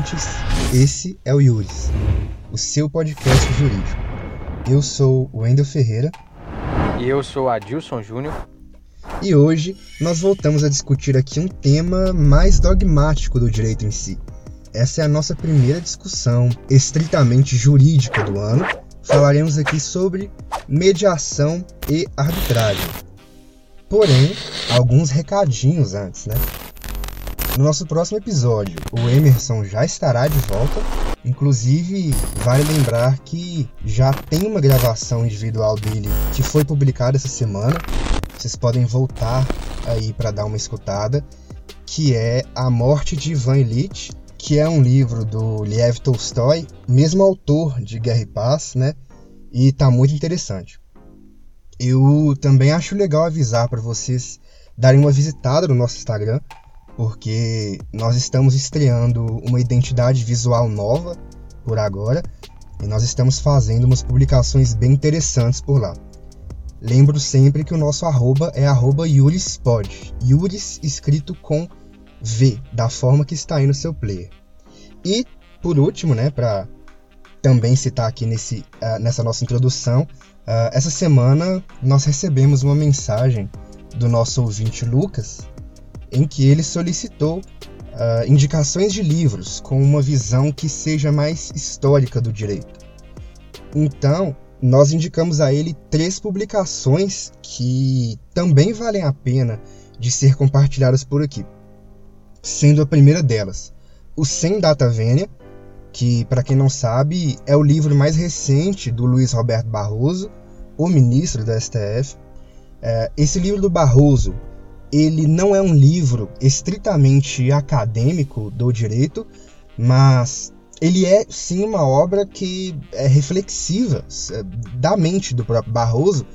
ouvintes. Esse é o Yuris, o seu podcast jurídico. Eu sou o Wendel Ferreira. E eu sou Adilson Júnior. E hoje nós voltamos a discutir aqui um tema mais dogmático do direito em si. Essa é a nossa primeira discussão estritamente jurídica do ano. Falaremos aqui sobre mediação e arbitragem. Porém, alguns recadinhos antes, né? No nosso próximo episódio, o Emerson já estará de volta. Inclusive, vale lembrar que já tem uma gravação individual dele que foi publicada essa semana. Vocês podem voltar aí para dar uma escutada, que é A Morte de Ivan Illich, que é um livro do Lev Tolstói, mesmo autor de Guerra e Paz, né? E tá muito interessante. Eu também acho legal avisar para vocês darem uma visitada no nosso Instagram, porque nós estamos estreando uma identidade visual nova por agora e nós estamos fazendo umas publicações bem interessantes por lá. Lembro sempre que o nosso arroba é arroba Yurispod, Yuris escrito com V, da forma que está aí no seu player. E, por último, né, para também citar aqui nesse, uh, nessa nossa introdução, uh, essa semana nós recebemos uma mensagem do nosso ouvinte Lucas, em que ele solicitou uh, indicações de livros com uma visão que seja mais histórica do direito. Então, nós indicamos a ele três publicações que também valem a pena de ser compartilhadas por aqui. Sendo a primeira delas, o Sem Data Vênia, que, para quem não sabe, é o livro mais recente do Luiz Roberto Barroso, o ministro da STF. É, esse livro do Barroso ele não é um livro estritamente acadêmico do direito, mas ele é sim uma obra que é reflexiva é, da mente do próprio Barroso,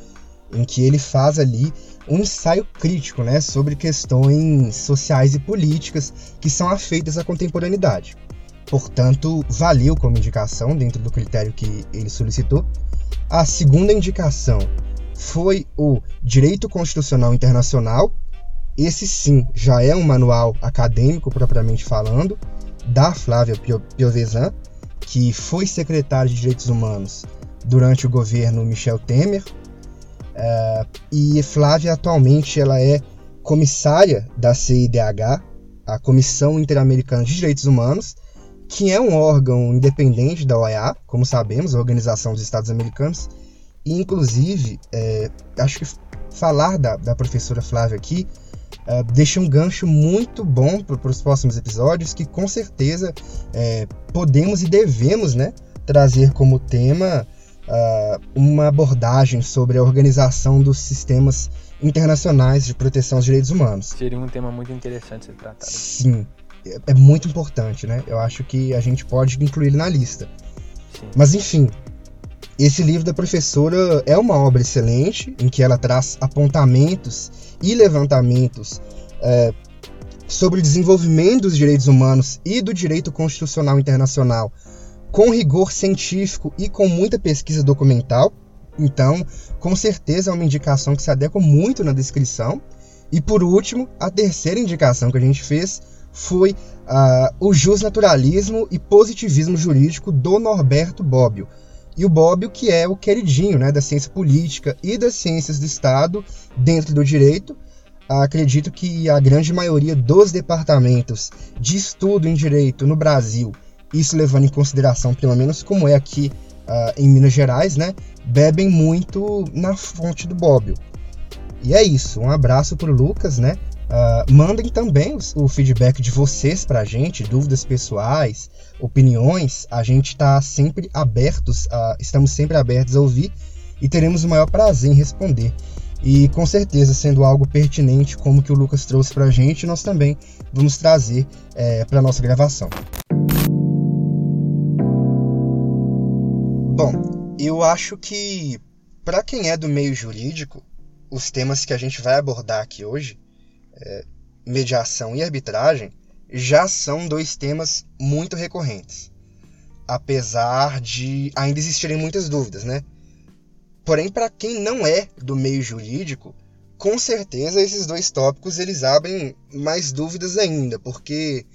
em que ele faz ali um ensaio crítico né, sobre questões sociais e políticas que são afeitas à contemporaneidade. Portanto, valeu como indicação dentro do critério que ele solicitou. A segunda indicação foi o Direito Constitucional Internacional, esse sim já é um manual acadêmico propriamente falando, da Flávia Piovesan, que foi secretária de Direitos Humanos durante o governo Michel Temer. Uh, e Flávia atualmente ela é comissária da CIDH, a Comissão Interamericana de Direitos Humanos, que é um órgão independente da OEA, como sabemos, a Organização dos Estados Americanos. E, inclusive, é, acho que falar da, da professora Flávia aqui uh, deixa um gancho muito bom para os próximos episódios, que com certeza é, podemos e devemos né, trazer como tema uh, uma abordagem sobre a organização dos sistemas internacionais de proteção aos direitos humanos. Seria um tema muito interessante ser tratado. Sim, é, é muito importante, né? Eu acho que a gente pode incluir na lista. Sim. Mas enfim, esse livro da professora é uma obra excelente, em que ela traz apontamentos e levantamentos é, sobre o desenvolvimento dos direitos humanos e do direito constitucional internacional com rigor científico e com muita pesquisa documental. Então, com certeza é uma indicação que se adequa muito na descrição. E por último, a terceira indicação que a gente fez foi uh, o justnaturalismo e positivismo jurídico do Norberto Bobbio e o Bobbio, que é o queridinho né, da ciência política e das ciências do Estado dentro do direito. Acredito que a grande maioria dos departamentos de estudo em direito no Brasil, isso levando em consideração, pelo menos como é aqui uh, em Minas Gerais, né, bebem muito na fonte do Bobbio. E é isso. Um abraço para o Lucas, né? Uh, mandem também o feedback de vocês para a gente, dúvidas pessoais, opiniões. A gente está sempre abertos, a, estamos sempre abertos a ouvir e teremos o maior prazer em responder. E com certeza, sendo algo pertinente como que o Lucas trouxe para a gente, nós também vamos trazer é, para nossa gravação. Bom, eu acho que para quem é do meio jurídico, os temas que a gente vai abordar aqui hoje mediação e arbitragem já são dois temas muito recorrentes, apesar de ainda existirem muitas dúvidas, né? Porém, para quem não é do meio jurídico, com certeza esses dois tópicos eles abrem mais dúvidas ainda, porque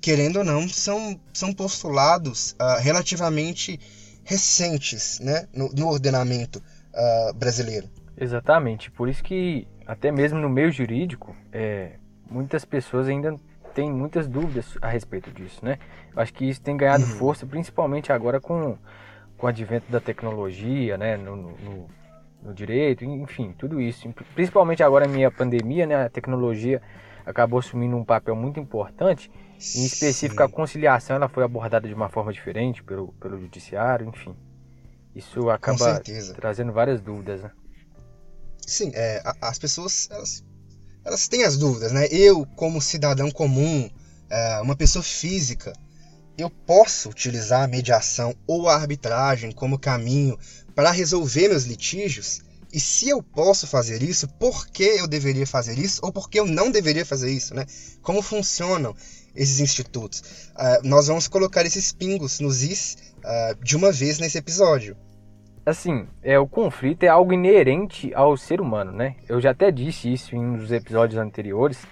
querendo ou não, são, são postulados uh, relativamente recentes né, no, no ordenamento uh, brasileiro. Exatamente, por isso que até mesmo no meio jurídico, é, muitas pessoas ainda têm muitas dúvidas a respeito disso, né? Eu acho que isso tem ganhado uhum. força, principalmente agora com, com o advento da tecnologia, né? No, no, no, direito, enfim, tudo isso. Principalmente agora em minha pandemia, né? A tecnologia acabou assumindo um papel muito importante. Em específico, Sim. a conciliação ela foi abordada de uma forma diferente pelo, pelo judiciário, enfim. Isso acaba trazendo várias dúvidas, né? Sim, é, as pessoas elas, elas têm as dúvidas, né? Eu, como cidadão comum, é, uma pessoa física, eu posso utilizar a mediação ou a arbitragem como caminho para resolver meus litígios? E se eu posso fazer isso, por que eu deveria fazer isso ou por que eu não deveria fazer isso, né? Como funcionam esses institutos? Uh, nós vamos colocar esses pingos nos is uh, de uma vez nesse episódio assim, é, o conflito é algo inerente ao ser humano, né? Eu já até disse isso em um dos episódios anteriores,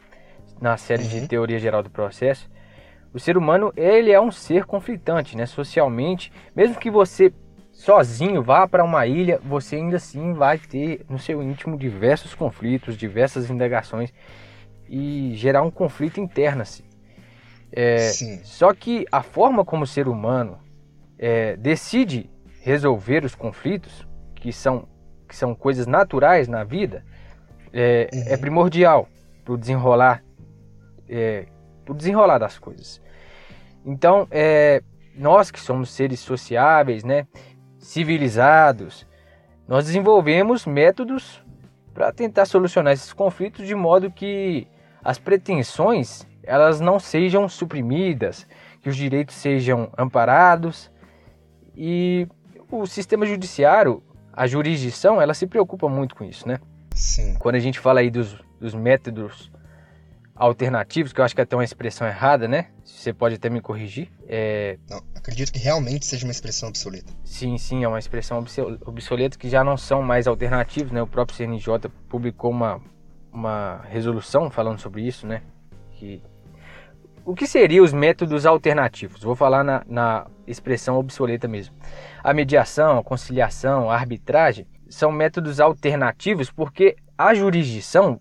na série uhum. de Teoria Geral do Processo. O ser humano, ele é um ser conflitante, né? Socialmente, mesmo que você sozinho vá para uma ilha, você ainda assim vai ter no seu íntimo diversos conflitos, diversas indagações e gerar um conflito interno assim. É, só que a forma como o ser humano é, decide resolver os conflitos, que são, que são coisas naturais na vida, é, uhum. é primordial para o desenrolar, é, pro desenrolar das coisas. Então, é, nós que somos seres sociáveis, né, civilizados, nós desenvolvemos métodos para tentar solucionar esses conflitos de modo que as pretensões elas não sejam suprimidas, que os direitos sejam amparados e o sistema judiciário, a jurisdição, ela se preocupa muito com isso, né? Sim. Quando a gente fala aí dos, dos métodos alternativos, que eu acho que é até uma expressão errada, né? Você pode até me corrigir. É... Não, acredito que realmente seja uma expressão obsoleta. Sim, sim, é uma expressão obsoleta que já não são mais alternativos, né? O próprio CNJ publicou uma, uma resolução falando sobre isso, né? Que... O que seriam os métodos alternativos? Vou falar na, na expressão obsoleta mesmo. A mediação, a conciliação, a arbitragem são métodos alternativos porque a jurisdição,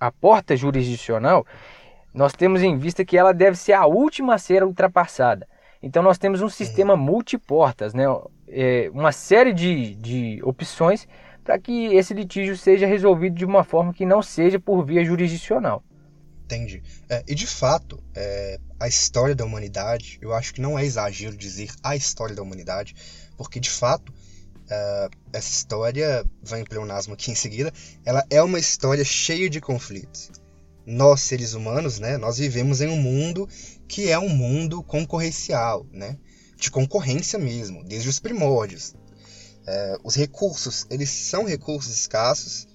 a porta jurisdicional, nós temos em vista que ela deve ser a última a ser ultrapassada. Então nós temos um sistema multiportas, né? É, uma série de, de opções para que esse litígio seja resolvido de uma forma que não seja por via jurisdicional. Entendi. É, e de fato, é, a história da humanidade, eu acho que não é exagero dizer a história da humanidade, porque de fato uh, essa história, vai em pleonasmo aqui em seguida, ela é uma história cheia de conflitos. Nós, seres humanos, né, nós vivemos em um mundo que é um mundo concorrencial, né, de concorrência mesmo, desde os primórdios. Uh, os recursos, eles são recursos escassos,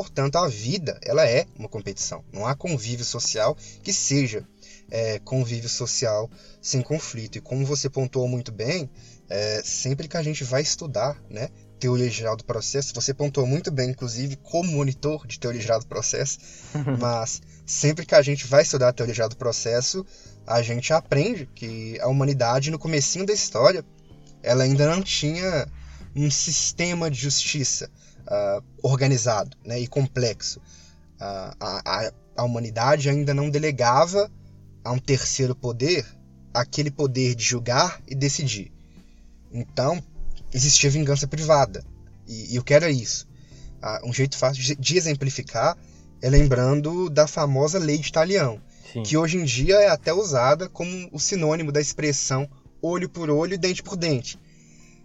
portanto a vida, ela é uma competição. Não há convívio social que seja é, convívio social sem conflito. E como você pontuou muito bem, é, sempre que a gente vai estudar, né, teoria geral do processo, você pontuou muito bem, inclusive, como monitor de teoria geral do processo, mas sempre que a gente vai estudar a teoria geral do processo, a gente aprende que a humanidade, no comecinho da história, ela ainda não tinha um sistema de justiça uh, organizado né, e complexo. Uh, a, a, a humanidade ainda não delegava a um terceiro poder aquele poder de julgar e decidir. Então, existia vingança privada. E, e eu quero é isso. Ah, um jeito fácil de exemplificar é lembrando da famosa lei de Talião, Sim. que hoje em dia é até usada como o sinônimo da expressão olho por olho e dente por dente.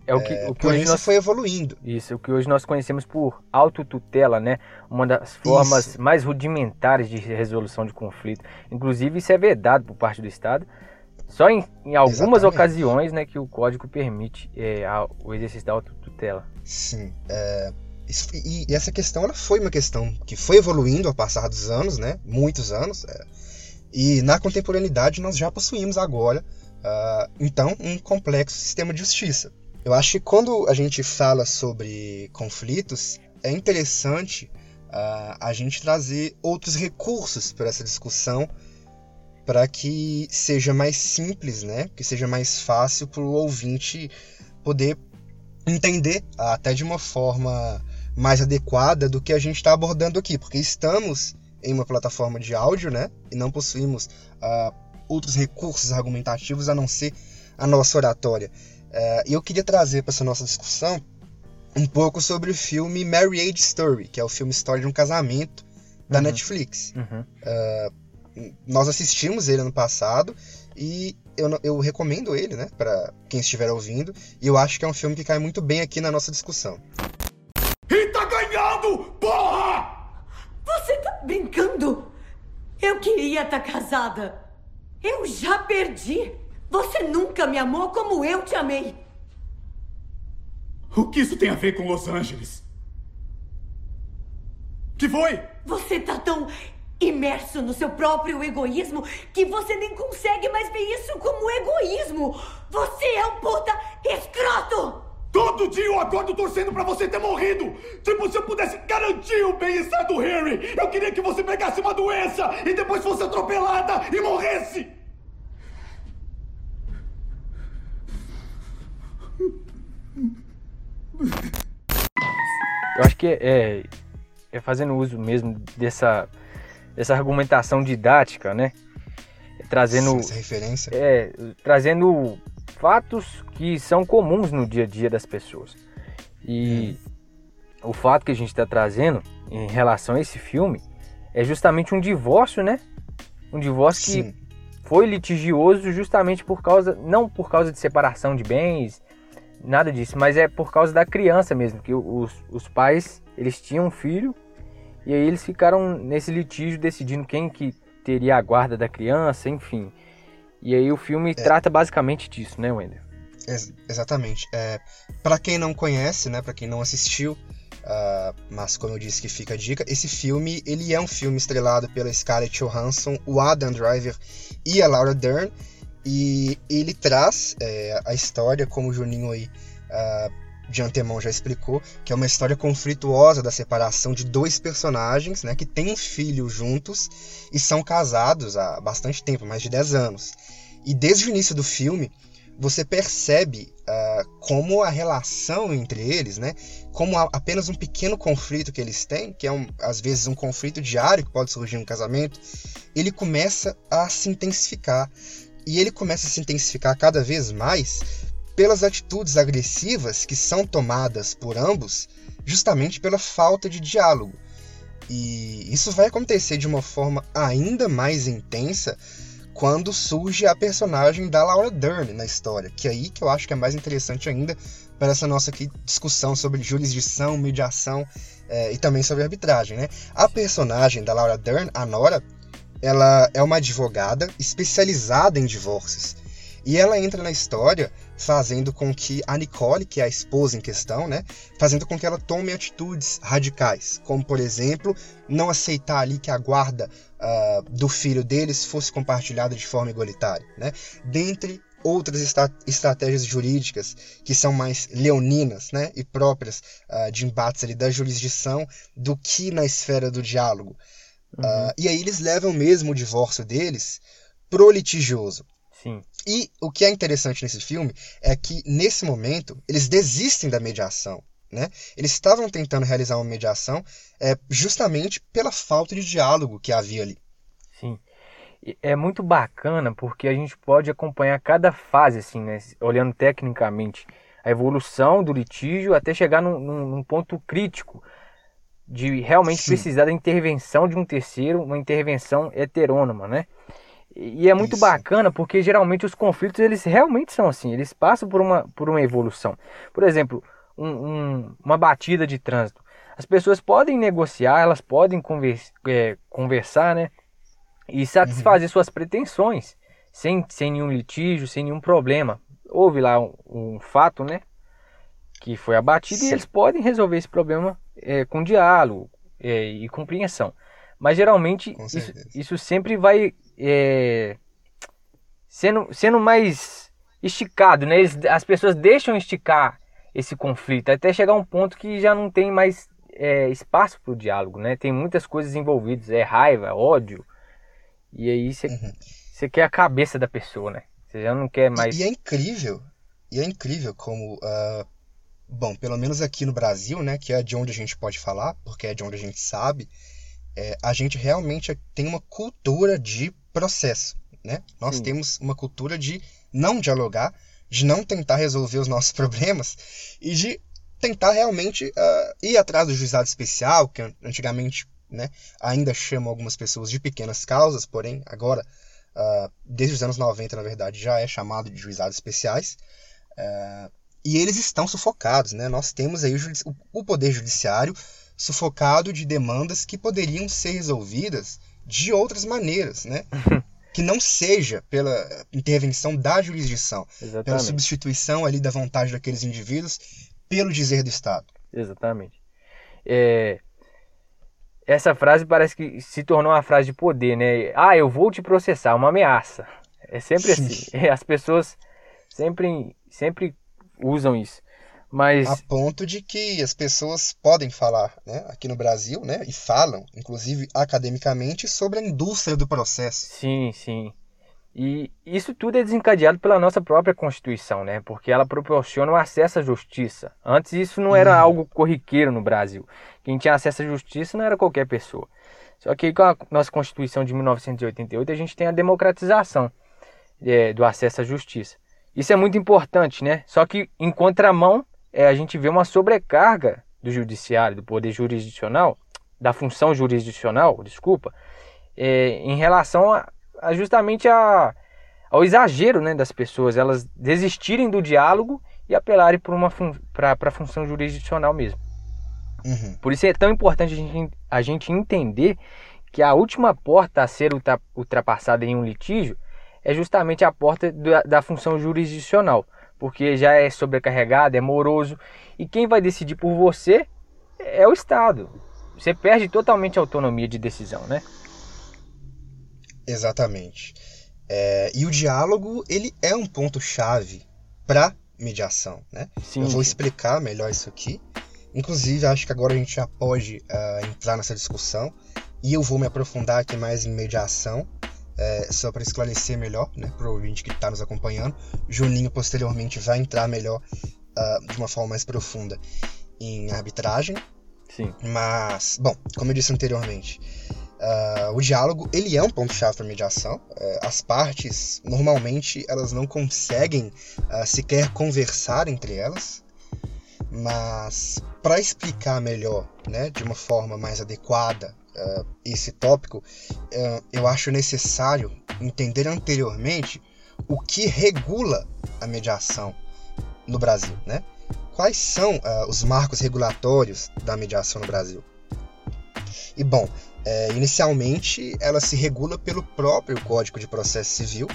É o que, é, o que hoje nós, foi evoluindo. Isso, o que hoje nós conhecemos por autotutela, né? Uma das formas isso. mais rudimentares de resolução de conflito. Inclusive, isso é vedado por parte do Estado. Só em, em algumas Exatamente. ocasiões né, que o código permite é, a, o exercício da autotutela. Sim. É, isso, e, e, essa questão ela foi uma questão que foi evoluindo ao passar dos anos, né? Muitos anos. É, e na contemporaneidade nós já possuímos agora, uh, então, um complexo sistema de justiça. Eu acho que quando a gente fala sobre conflitos, é interessante uh, a gente trazer outros recursos para essa discussão para que seja mais simples, né? Que seja mais fácil para o ouvinte poder entender até de uma forma mais adequada do que a gente está abordando aqui, porque estamos em uma plataforma de áudio, né? E não possuímos uh, outros recursos argumentativos a não ser a nossa oratória. Uh, e eu queria trazer para essa nossa discussão um pouco sobre o filme Marriage Story, que é o filme História de um Casamento da uhum. Netflix. Uhum. Uh, nós assistimos ele ano passado e eu, eu recomendo ele, né, para quem estiver ouvindo. E eu acho que é um filme que cai muito bem aqui na nossa discussão. E tá ganhando, porra! Você tá brincando? Eu queria estar tá casada. Eu já perdi. Você nunca me amou como eu te amei. O que isso tem a ver com Los Angeles? Que foi? Você tá tão imerso no seu próprio egoísmo que você nem consegue mais ver isso como egoísmo. Você é um puta escroto! Todo dia eu acordo torcendo para você ter morrido! Tipo, se eu pudesse garantir o bem-estar do Harry, eu queria que você pegasse uma doença e depois fosse atropelada e morresse! Eu acho que é, é fazendo uso mesmo dessa, dessa argumentação didática, né? Trazendo. Essa referência. É, trazendo fatos que são comuns no dia a dia das pessoas. E hum. o fato que a gente está trazendo em relação a esse filme é justamente um divórcio, né? Um divórcio Sim. que foi litigioso justamente por causa, não por causa de separação de bens, nada disso, mas é por causa da criança mesmo, que os, os pais, eles tinham um filho e aí eles ficaram nesse litígio decidindo quem que teria a guarda da criança, enfim. E aí o filme é. trata basicamente disso, né, Wender? Ex exatamente. É, para quem não conhece, né, para quem não assistiu, uh, mas como eu disse que fica a dica, esse filme ele é um filme estrelado pela Scarlett Johansson, o Adam Driver e a Laura Dern, e ele traz é, a história, como o Juninho aí uh, de antemão já explicou, que é uma história conflituosa da separação de dois personagens, né, que têm um filho juntos e são casados há bastante tempo, mais de 10 anos. E desde o início do filme, você percebe uh, como a relação entre eles, né, como apenas um pequeno conflito que eles têm, que é um, às vezes um conflito diário que pode surgir no casamento, ele começa a se intensificar. E ele começa a se intensificar cada vez mais pelas atitudes agressivas que são tomadas por ambos, justamente pela falta de diálogo. E isso vai acontecer de uma forma ainda mais intensa quando surge a personagem da Laura Dern na história, que é aí que eu acho que é mais interessante ainda para essa nossa aqui discussão sobre jurisdição, mediação é, e também sobre arbitragem, né? A personagem da Laura Dern, a Nora, ela é uma advogada especializada em divórcios. E ela entra na história fazendo com que a Nicole, que é a esposa em questão, né, fazendo com que ela tome atitudes radicais, como por exemplo, não aceitar ali que a guarda uh, do filho deles fosse compartilhada de forma igualitária, né, dentre outras estratégias jurídicas que são mais leoninas né, e próprias uh, de embates ali da jurisdição do que na esfera do diálogo. Uhum. Uh, e aí eles levam mesmo o divórcio deles pro litigioso. Sim. E o que é interessante nesse filme é que, nesse momento, eles desistem da mediação. Né? Eles estavam tentando realizar uma mediação é, justamente pela falta de diálogo que havia ali. Sim. É muito bacana porque a gente pode acompanhar cada fase, assim, né? olhando tecnicamente, a evolução do litígio até chegar num, num ponto crítico de realmente Sim. precisar da intervenção de um terceiro, uma intervenção heterônoma, né? E é muito Isso. bacana porque geralmente os conflitos eles realmente são assim, eles passam por uma, por uma evolução. Por exemplo, um, um, uma batida de trânsito. As pessoas podem negociar, elas podem conversa, é, conversar, né? E satisfazer uhum. suas pretensões sem, sem nenhum litígio, sem nenhum problema. Houve lá um, um fato, né? Que foi abatido Sim. e eles podem resolver esse problema é, com diálogo é, e compreensão. Mas geralmente isso, isso sempre vai é, sendo, sendo mais esticado, né? Eles, as pessoas deixam esticar esse conflito até chegar a um ponto que já não tem mais é, espaço para o diálogo, né? Tem muitas coisas envolvidas, é raiva, ódio. E aí você uhum. quer a cabeça da pessoa, né? Você já não quer mais. E, e é incrível, e é incrível como, uh, bom, pelo menos aqui no Brasil, né, que é de onde a gente pode falar, porque é de onde a gente sabe, é, a gente realmente tem uma cultura de processo, né? Nós Sim. temos uma cultura de não dialogar, de não tentar resolver os nossos problemas e de tentar realmente uh, ir atrás do juizado especial, que antigamente né, ainda chamam algumas pessoas de pequenas causas, porém agora, uh, desde os anos 90, na verdade, já é chamado de juizados especiais. Uh, e eles estão sufocados. Né? Nós temos aí o, o poder judiciário sufocado de demandas que poderiam ser resolvidas de outras maneiras, né? que não seja pela intervenção da jurisdição, Exatamente. pela substituição ali da vontade daqueles indivíduos pelo dizer do Estado. Exatamente. É, essa frase parece que se tornou uma frase de poder, né? Ah, eu vou te processar, uma ameaça. É sempre Sim. assim. As pessoas sempre, sempre usam isso. Mas... A ponto de que as pessoas podem falar, né, aqui no Brasil, né, e falam, inclusive academicamente, sobre a indústria do processo. Sim, sim. E isso tudo é desencadeado pela nossa própria Constituição, né? Porque ela proporciona o acesso à justiça. Antes isso não era uhum. algo corriqueiro no Brasil. Quem tinha acesso à justiça não era qualquer pessoa. Só que com a nossa Constituição de 1988 a gente tem a democratização é, do acesso à justiça. Isso é muito importante, né? Só que em contramão é, a gente vê uma sobrecarga do judiciário, do poder jurisdicional, da função jurisdicional, desculpa, é, em relação a, a justamente a, ao exagero né, das pessoas, elas desistirem do diálogo e apelarem para a função jurisdicional mesmo. Uhum. Por isso é tão importante a gente, a gente entender que a última porta a ser ultrapassada em um litígio é justamente a porta da, da função jurisdicional porque já é sobrecarregado, é moroso, e quem vai decidir por você é o Estado. Você perde totalmente a autonomia de decisão, né? Exatamente. É, e o diálogo ele é um ponto chave para mediação, né? Sim, Eu vou explicar melhor isso aqui. Inclusive, acho que agora a gente já pode uh, entrar nessa discussão e eu vou me aprofundar aqui mais em mediação é, só para esclarecer melhor, né, para o ouvinte que está nos acompanhando, Juninho posteriormente vai entrar melhor, uh, de uma forma mais profunda, em arbitragem. Sim. Mas, bom, como eu disse anteriormente, uh, o diálogo ele é um ponto chave para mediação. Uh, as partes normalmente elas não conseguem uh, sequer conversar entre elas, mas para explicar melhor, né, de uma forma mais adequada uh, esse tópico, uh, eu acho necessário entender anteriormente o que regula a mediação no Brasil, né? Quais são uh, os marcos regulatórios da mediação no Brasil? E bom, é, inicialmente ela se regula pelo próprio Código de Processo Civil,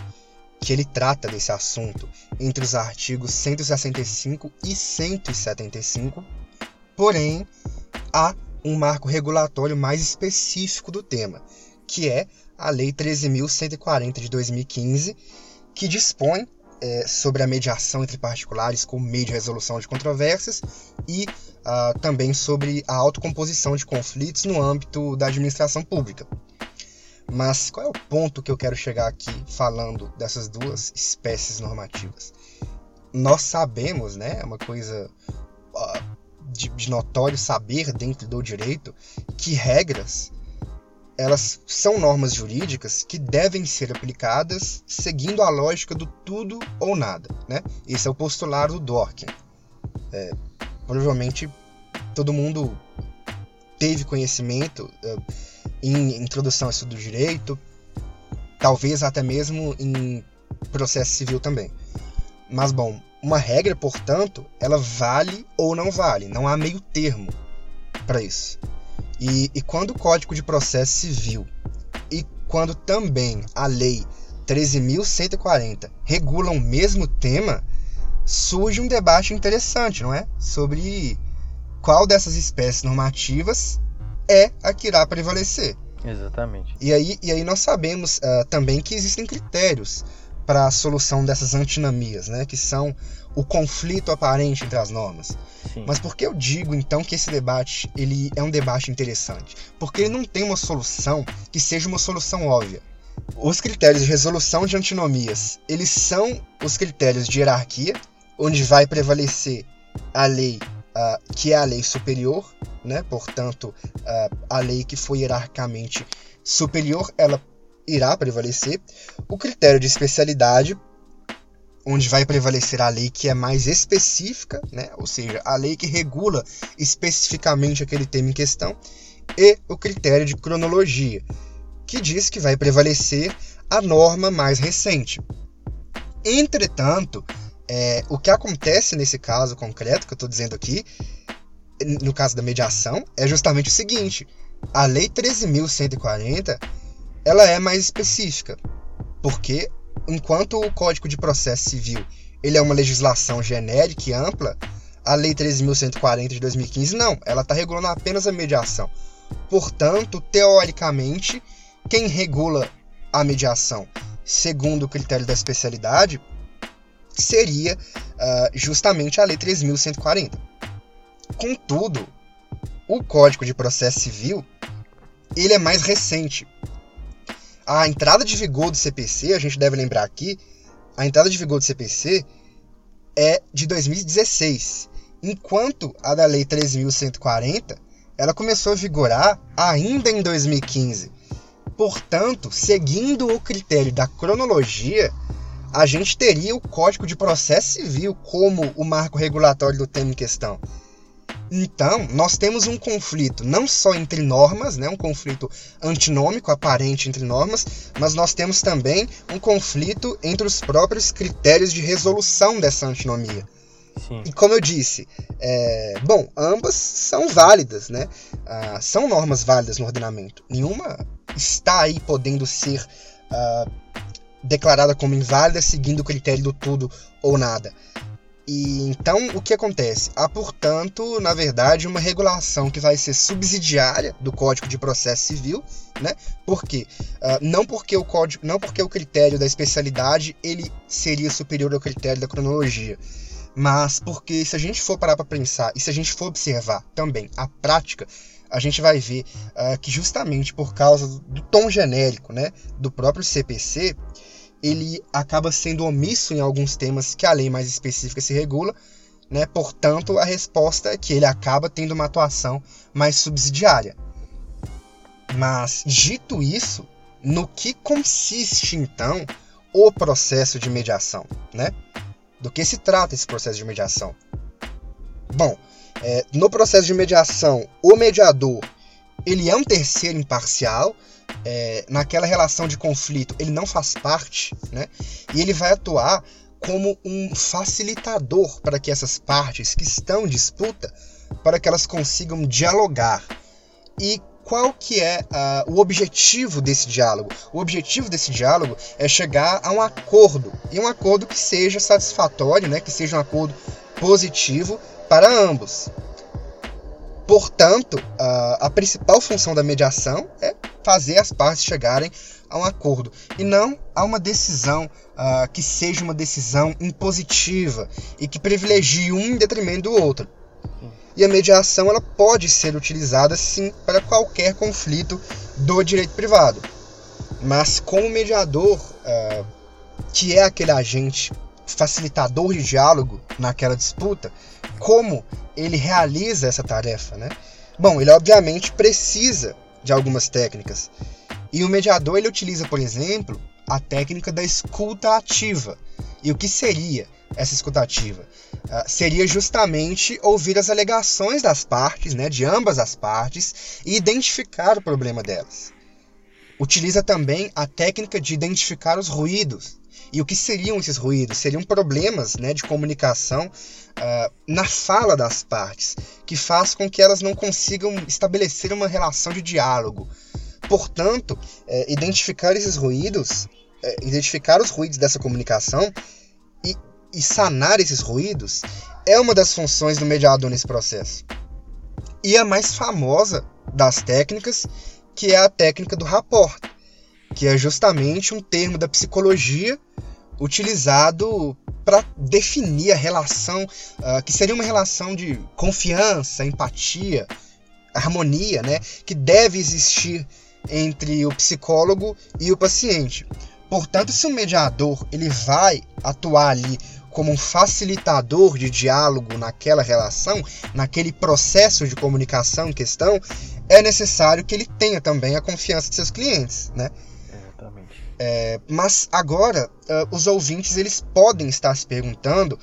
que ele trata desse assunto entre os artigos 165 e 175, porém há um marco regulatório mais específico do tema, que é a Lei 13.140 de 2015, que dispõe é, sobre a mediação entre particulares como meio de resolução de controvérsias e uh, também sobre a autocomposição de conflitos no âmbito da administração pública. Mas qual é o ponto que eu quero chegar aqui falando dessas duas espécies normativas? Nós sabemos, né, é uma coisa uh, de, de notório saber dentro do direito que regras elas são normas jurídicas que devem ser aplicadas seguindo a lógica do tudo ou nada. Né? Esse é o postulado do Dworkin. É, provavelmente todo mundo teve conhecimento é, em introdução ao estudo do direito, talvez até mesmo em processo civil também. Mas, bom, uma regra, portanto, ela vale ou não vale, não há meio termo para isso. E, e quando o Código de Processo Civil e quando também a Lei 13.140 regulam o mesmo tema, surge um debate interessante, não é? Sobre qual dessas espécies normativas é a que irá prevalecer. Exatamente. E aí, e aí nós sabemos uh, também que existem critérios para a solução dessas antinamias, né, que são o conflito aparente entre as normas. Sim. Mas por que eu digo então que esse debate ele é um debate interessante? Porque ele não tem uma solução que seja uma solução óbvia. Os critérios de resolução de antinomias, eles são os critérios de hierarquia, onde vai prevalecer a lei uh, que é a lei superior, né? portanto, uh, a lei que foi hierarquicamente superior, ela irá prevalecer. O critério de especialidade, onde vai prevalecer a lei que é mais específica, né? ou seja, a lei que regula especificamente aquele tema em questão, e o critério de cronologia, que diz que vai prevalecer a norma mais recente. Entretanto, é, o que acontece nesse caso concreto que eu estou dizendo aqui, no caso da mediação, é justamente o seguinte: a Lei 13.140 ela é mais específica, porque enquanto o Código de Processo Civil ele é uma legislação genérica e ampla, a Lei 13.140 de 2015 não, ela está regulando apenas a mediação. Portanto, teoricamente, quem regula a mediação segundo o critério da especialidade seria uh, justamente a Lei 3.140. Contudo, o Código de Processo Civil ele é mais recente. A entrada de vigor do CPC, a gente deve lembrar aqui, a entrada de vigor do CPC é de 2016, enquanto a da Lei 3.140 ela começou a vigorar ainda em 2015. Portanto, seguindo o critério da cronologia, a gente teria o Código de Processo Civil como o marco regulatório do tema em questão. Então, nós temos um conflito não só entre normas, né, um conflito antinômico aparente entre normas, mas nós temos também um conflito entre os próprios critérios de resolução dessa antinomia. Sim. E como eu disse, é, bom, ambas são válidas, né? Ah, são normas válidas no ordenamento. Nenhuma está aí podendo ser ah, declarada como inválida seguindo o critério do tudo ou nada. E então o que acontece? Há, portanto, na verdade, uma regulação que vai ser subsidiária do Código de Processo Civil, né? Por quê? Uh, não porque o código, não porque o critério da especialidade ele seria superior ao critério da cronologia, mas porque se a gente for parar para pensar e se a gente for observar também a prática, a gente vai ver uh, que justamente por causa do tom genérico, né, do próprio CPC, ele acaba sendo omisso em alguns temas que a lei mais específica se regula, né? Portanto, a resposta é que ele acaba tendo uma atuação mais subsidiária. Mas, dito isso, no que consiste então o processo de mediação, né? Do que se trata esse processo de mediação? Bom, é, no processo de mediação, o mediador ele é um terceiro imparcial é, naquela relação de conflito, ele não faz parte, né? E ele vai atuar como um facilitador para que essas partes que estão em disputa, para que elas consigam dialogar. E qual que é uh, o objetivo desse diálogo? O objetivo desse diálogo é chegar a um acordo, e um acordo que seja satisfatório, né? que seja um acordo positivo para ambos. Portanto, a, a principal função da mediação é fazer as partes chegarem a um acordo e não a uma decisão uh, que seja uma decisão impositiva e que privilegie um em detrimento do outro. E a mediação ela pode ser utilizada sim para qualquer conflito do direito privado, mas com o mediador, uh, que é aquele agente facilitador de diálogo naquela disputa, como ele realiza essa tarefa, né? Bom, ele obviamente precisa de algumas técnicas. E o mediador ele utiliza, por exemplo, a técnica da escuta ativa. E o que seria essa escuta ativa? Uh, seria justamente ouvir as alegações das partes, né, de ambas as partes, e identificar o problema delas. Utiliza também a técnica de identificar os ruídos, e o que seriam esses ruídos? Seriam problemas né, de comunicação uh, na fala das partes, que faz com que elas não consigam estabelecer uma relação de diálogo. Portanto, é, identificar esses ruídos, é, identificar os ruídos dessa comunicação e, e sanar esses ruídos é uma das funções do mediador nesse processo. E a mais famosa das técnicas, que é a técnica do rapport, que é justamente um termo da psicologia utilizado para definir a relação, uh, que seria uma relação de confiança, empatia, harmonia, né, que deve existir entre o psicólogo e o paciente. Portanto, se o mediador ele vai atuar ali como um facilitador de diálogo naquela relação, naquele processo de comunicação em questão, é necessário que ele tenha também a confiança de seus clientes, né? É, mas agora, uh, os ouvintes eles podem estar se perguntando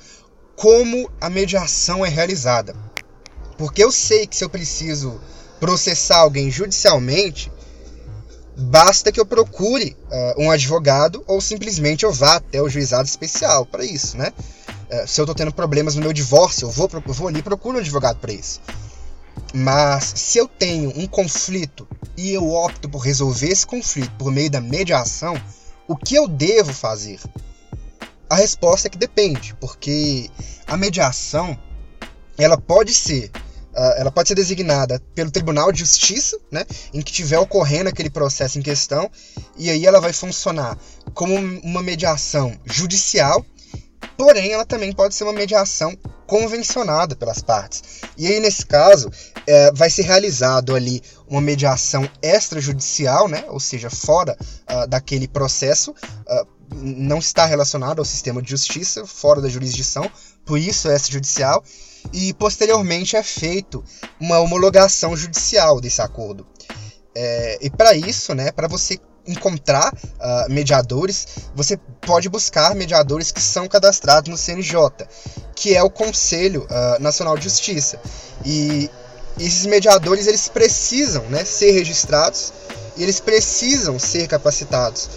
como a mediação é realizada. Porque eu sei que se eu preciso processar alguém judicialmente, basta que eu procure uh, um advogado ou simplesmente eu vá até o juizado especial para isso, né? Uh, se eu estou tendo problemas no meu divórcio, eu vou, eu vou ali e procuro um advogado para isso. Mas se eu tenho um conflito e eu opto por resolver esse conflito por meio da mediação, o que eu devo fazer? A resposta é que depende, porque a mediação ela pode ser uh, ela pode ser designada pelo Tribunal de Justiça, né, em que tiver ocorrendo aquele processo em questão, e aí ela vai funcionar como uma mediação judicial, porém ela também pode ser uma mediação convencionada pelas partes. E aí, nesse caso, é, vai ser realizado ali uma mediação extrajudicial, né? ou seja, fora uh, daquele processo, uh, não está relacionado ao sistema de justiça, fora da jurisdição, por isso é extrajudicial, e posteriormente é feito uma homologação judicial desse acordo. É, e para isso, né, para você encontrar uh, mediadores, você pode buscar mediadores que são cadastrados no CNJ, que é o Conselho uh, Nacional de Justiça. E esses mediadores eles precisam né, ser registrados e eles precisam ser capacitados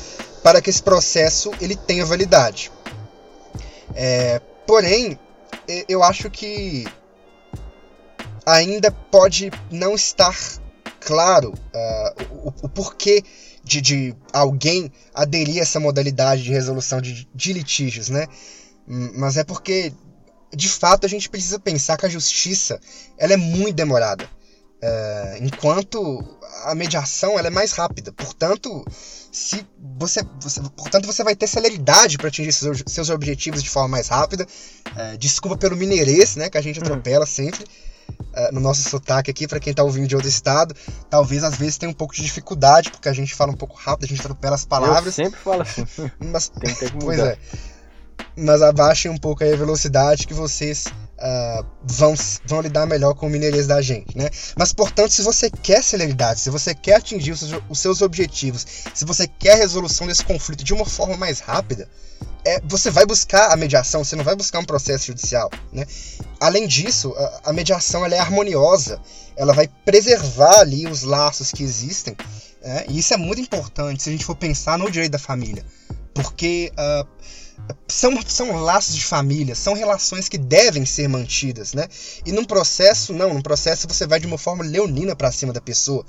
para que esse processo ele tenha validade. É, porém, eu acho que ainda pode não estar claro uh, o, o, porquê de, de, alguém aderir a essa modalidade de resolução de, de litígios, né? Mas é porque, de fato, a gente precisa pensar que a justiça ela é muito demorada. Uh, enquanto a mediação ela é mais rápida. Portanto, se você, você portanto, você vai ter celeridade para atingir seus, seus objetivos de forma mais rápida. Uh, desculpa pelo mineirês, né, que a gente uhum. atropela sempre. Uh, no nosso sotaque aqui, para quem tá ouvindo de outro estado, talvez às vezes tenha um pouco de dificuldade, porque a gente fala um pouco rápido, a gente atropela as palavras. Eu sempre falo assim. Mas, Tem que pois é. Mas abaixem um pouco aí a velocidade que vocês uh, vão, vão lidar melhor com o mineirês da gente, né? Mas, portanto, se você quer celeridade, se você quer atingir os seus, os seus objetivos, se você quer a resolução desse conflito de uma forma mais rápida, é, você vai buscar a mediação, você não vai buscar um processo judicial, né? Além disso, a, a mediação ela é harmoniosa, ela vai preservar ali os laços que existem, né? e isso é muito importante se a gente for pensar no direito da família, porque uh, são, são laços de família, são relações que devem ser mantidas, né? E num processo, não. Num processo você vai de uma forma leonina para cima da pessoa.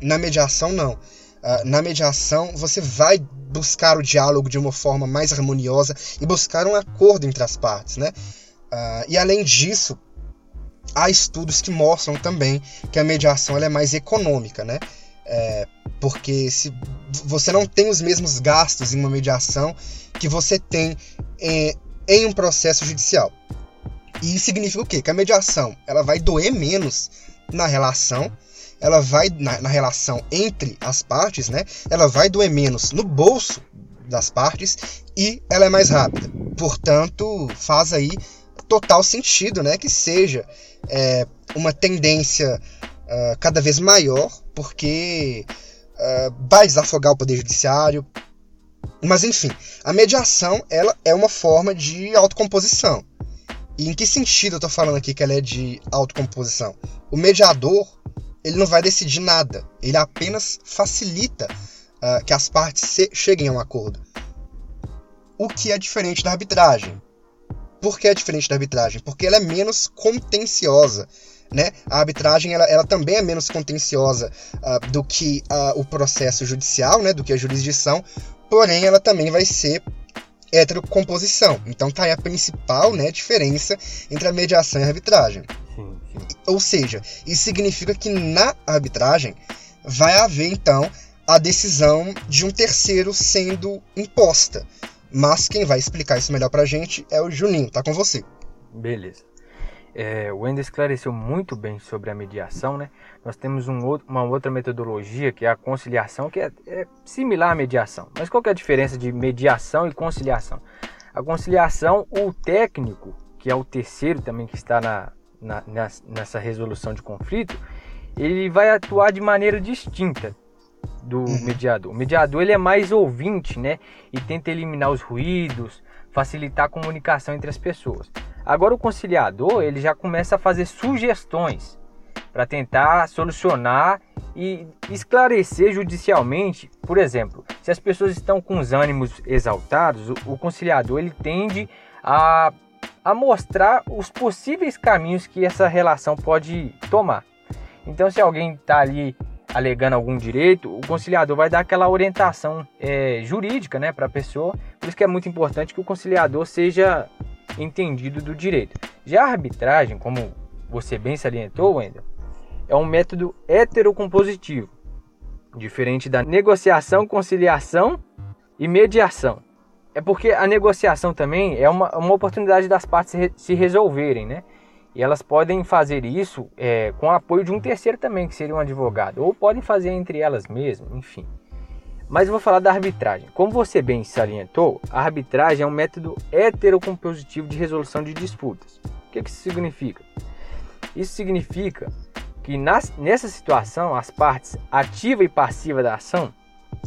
Na mediação, não. Uh, na mediação, você vai buscar o diálogo de uma forma mais harmoniosa e buscar um acordo entre as partes, né? Uh, e além disso, há estudos que mostram também que a mediação é mais econômica, né? É, porque se você não tem os mesmos gastos em uma mediação que você tem em, em um processo judicial. E isso significa o quê? Que a mediação ela vai doer menos na relação, ela vai na, na relação entre as partes, né? Ela vai doer menos no bolso das partes e ela é mais rápida. Portanto, faz aí total sentido, né? Que seja é, uma tendência uh, cada vez maior, porque uh, vai desafogar o poder judiciário. Mas enfim, a mediação ela é uma forma de autocomposição. E em que sentido eu estou falando aqui que ela é de autocomposição? O mediador ele não vai decidir nada, ele apenas facilita uh, que as partes cheguem a um acordo. O que é diferente da arbitragem. Por que é diferente da arbitragem? Porque ela é menos contenciosa né? A arbitragem ela, ela também é menos contenciosa uh, do que uh, o processo judicial, né? do que a jurisdição, porém ela também vai ser heterocomposição. Então tá aí a principal né, diferença entre a mediação e a arbitragem. Sim, sim. Ou seja, isso significa que na arbitragem vai haver então a decisão de um terceiro sendo imposta. Mas quem vai explicar isso melhor pra gente é o Juninho, tá com você. Beleza. É, o Wendel esclareceu muito bem sobre a mediação, né? Nós temos um outro, uma outra metodologia que é a conciliação, que é, é, similar à mediação. Mas qual é a diferença de mediação e conciliação? A conciliação, o técnico, que é o terceiro também que está na, na, nessa resolução de conflito, ele vai atuar de maneira distinta do uhum. mediador. O mediador ele é mais ouvinte, né? E tenta eliminar os ruídos, facilitar a comunicação entre as pessoas. Agora o conciliador ele já começa a fazer sugestões para tentar solucionar e esclarecer judicialmente. Por exemplo, se as pessoas estão com os ânimos exaltados, o, conciliador ele tende a, a mostrar os possíveis caminhos que essa relação pode tomar. Então, se alguém está ali alegando algum direito, o conciliador vai dar aquela orientação é, jurídica né, para a pessoa. Por isso que é muito importante que o conciliador seja entendido do direito. Já a arbitragem, como você bem salientou, Wendel, é um método heterocompositivo, diferente da negociação, conciliação e mediação. É porque a negociação também é uma, uma oportunidade das partes se resolverem, né? E elas podem fazer isso é, com o apoio de um terceiro também, que seria um advogado, ou podem fazer entre elas mesmas, enfim. Mas eu vou falar da arbitragem. Como você bem salientou, a arbitragem é um método heterocompositivo de resolução de disputas. O que, que isso significa? Isso significa que nas, nessa situação as partes ativa e passiva da ação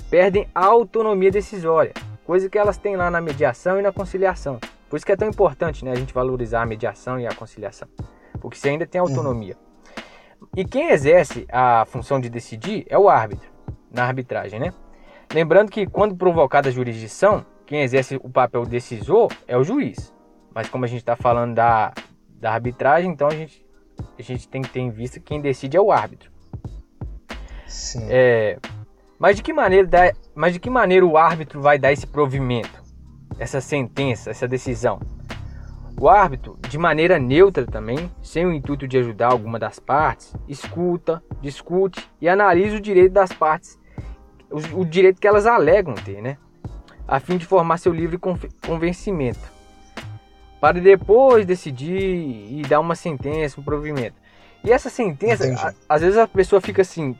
perdem a autonomia decisória, coisa que elas têm lá na mediação e na conciliação. Por isso que é tão importante né, a gente valorizar a mediação e a conciliação, porque você ainda tem uhum. autonomia. Uhum. E quem exerce a função de decidir é o árbitro, na arbitragem, né? Lembrando que quando provocada a jurisdição, quem exerce o papel decisor é o juiz. Mas como a gente está falando da, da arbitragem, então a gente, a gente tem que ter em vista que quem decide é o árbitro. Sim. É, mas, de que maneira dá, mas de que maneira o árbitro vai dar esse provimento? essa sentença, essa decisão. O árbitro, de maneira neutra também, sem o intuito de ajudar alguma das partes, escuta, discute e analisa o direito das partes, o, o direito que elas alegam ter, né? A fim de formar seu livre convencimento. Para depois decidir e dar uma sentença, um provimento. E essa sentença, a, às vezes a pessoa fica assim,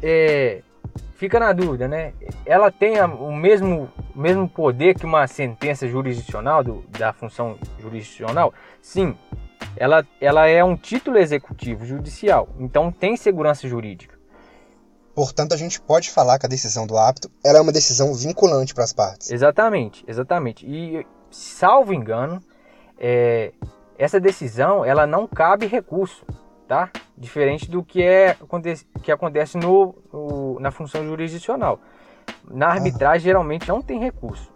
é, fica na dúvida, né? Ela tem o mesmo, mesmo poder que uma sentença jurisdicional, do, da função jurisdicional? Sim, ela, ela é um título executivo judicial, então tem segurança jurídica. Portanto, a gente pode falar que a decisão do árbitro ela é uma decisão vinculante para as partes. Exatamente, exatamente. E, salvo engano, é, essa decisão ela não cabe recurso tá? Diferente do que, é, que acontece no, no na função jurisdicional. Na arbitragem, geralmente não tem recurso.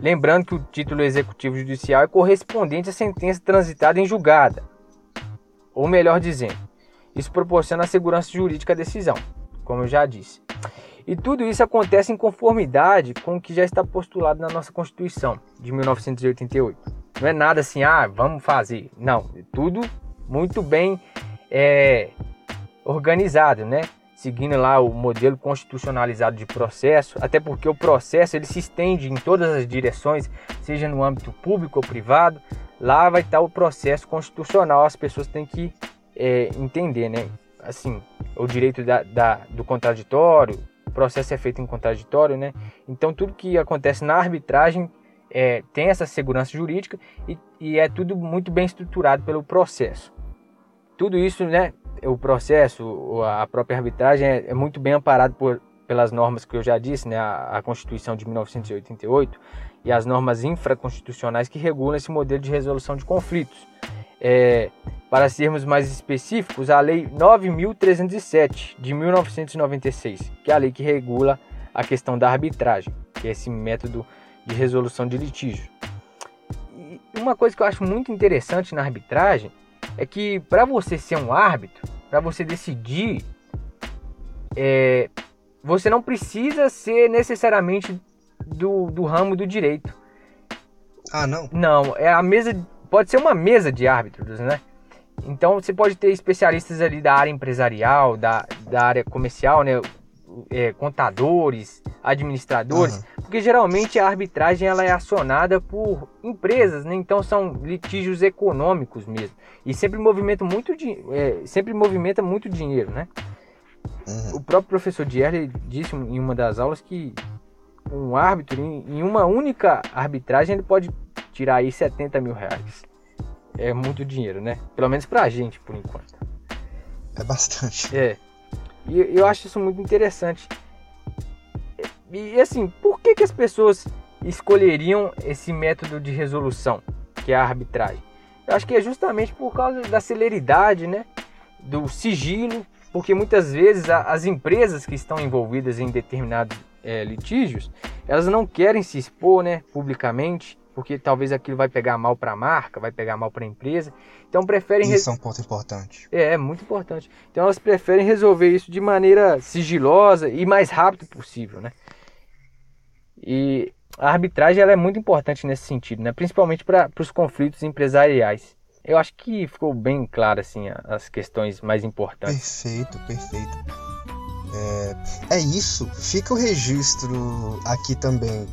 Lembrando que o título executivo judicial é correspondente à sentença transitada em julgada. Ou melhor dizendo, isso proporciona a segurança jurídica à decisão, como eu já disse. E tudo isso acontece em conformidade com o que já está postulado na nossa Constituição de 1988. Não é nada assim, ah, vamos fazer. Não, é tudo muito bem é, organizado, né? Seguindo lá o modelo constitucionalizado de processo, até porque o processo ele se estende em todas as direções, seja no âmbito público ou privado. Lá vai estar o processo constitucional, as pessoas têm que é, entender, né? Assim, o direito da, da, do contraditório, o processo é feito em contraditório, né? Então tudo que acontece na arbitragem é, tem essa segurança jurídica e, e é tudo muito bem estruturado pelo processo tudo isso, né, o processo, a própria arbitragem é, é muito bem amparado por, pelas normas que eu já disse, né, a, a, Constituição de 1988 e as normas infraconstitucionais que regulam esse modelo de resolução de conflitos. É, para sermos mais específicos, a Lei 9.307 de 1996, que é a lei que regula a questão da arbitragem, que é esse método de resolução de litígio. E uma coisa que eu acho muito interessante na arbitragem é que para você ser um árbitro, para você decidir, é, você não precisa ser necessariamente do, do ramo do direito. Ah, não? Não, é a mesa, pode ser uma mesa de árbitros, né? Então você pode ter especialistas ali da área empresarial, da, da área comercial, né? é, contadores, administradores, uhum. porque geralmente a arbitragem ela é acionada por empresas, né? então são litígios econômicos mesmo e sempre movimenta muito, é, sempre movimenta muito dinheiro, né? Uhum. O próprio professor Dierle disse em uma das aulas que um árbitro em, uma única arbitragem ele pode tirar aí 70 mil reais. É muito dinheiro, né? Pelo menos pra gente, por enquanto. É bastante. É. E eu acho isso muito interessante. E assim, por que, que as pessoas escolheriam esse método de resolução, que é a arbitragem? Eu acho que é justamente por causa da celeridade, né? Do sigilo, porque muitas vezes as empresas que estão envolvidas em determinados é, litígios, elas não querem se expor, né, publicamente, porque talvez aquilo vai pegar mal para a marca, vai pegar mal para a empresa. Então preferem Isso é um ponto importante. É, é muito importante. Então elas preferem resolver isso de maneira sigilosa e mais rápido possível, né? E a arbitragem ela é muito importante nesse sentido, né? Principalmente para os conflitos empresariais. Eu acho que ficou bem claro assim as questões mais importantes. Perfeito, perfeito. É, é isso. Fica o registro aqui também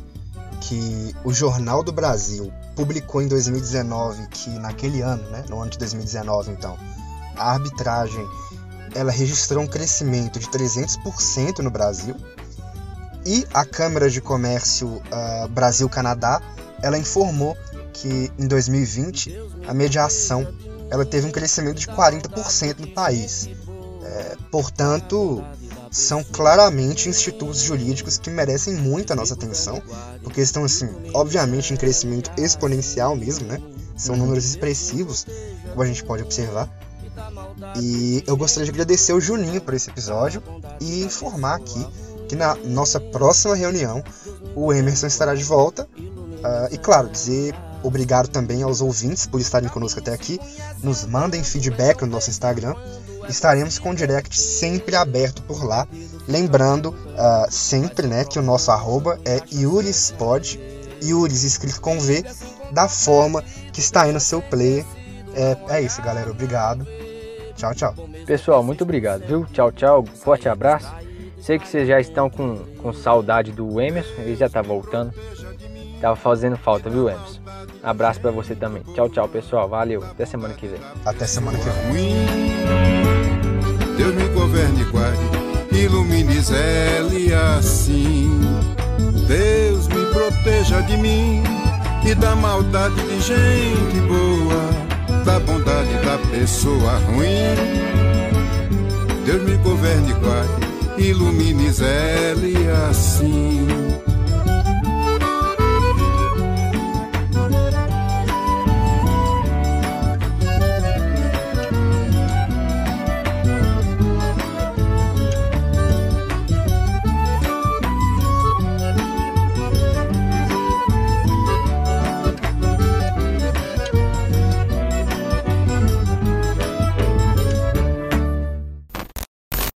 que o Jornal do Brasil publicou em 2019 que naquele ano, né, no ano de 2019 então, a arbitragem ela registrou um crescimento de 300% no Brasil e a Câmara de Comércio uh, Brasil-Canadá ela informou que em 2020 a mediação ela teve um crescimento de 40% no país. É, portanto, são claramente institutos jurídicos que merecem muita nossa atenção, porque estão, assim, obviamente em crescimento exponencial mesmo, né? São uhum. números expressivos, como a gente pode observar. E eu gostaria de agradecer o Juninho por esse episódio e informar aqui que na nossa próxima reunião o Emerson estará de volta. Uh, e claro, dizer obrigado também aos ouvintes por estarem conosco até aqui. Nos mandem feedback no nosso Instagram estaremos com o direct sempre aberto por lá. Lembrando uh, sempre né, que o nosso arroba é YurisPod, Yuris escrito com V, da forma que está aí no seu player. É, é isso, galera. Obrigado. Tchau, tchau. Pessoal, muito obrigado, viu? Tchau, tchau. Forte abraço. Sei que vocês já estão com, com saudade do Emerson, ele já tá voltando. Tava fazendo falta, viu, Emerson? Abraço para você também. Tchau, tchau, pessoal. Valeu. Até semana que vem. Até semana que vem. Deus me governe e guarde, ilumine Zélia assim. Deus me proteja de mim e da maldade de gente boa, da bondade da pessoa ruim. Deus me governe e guarde, ilumine Zélia assim.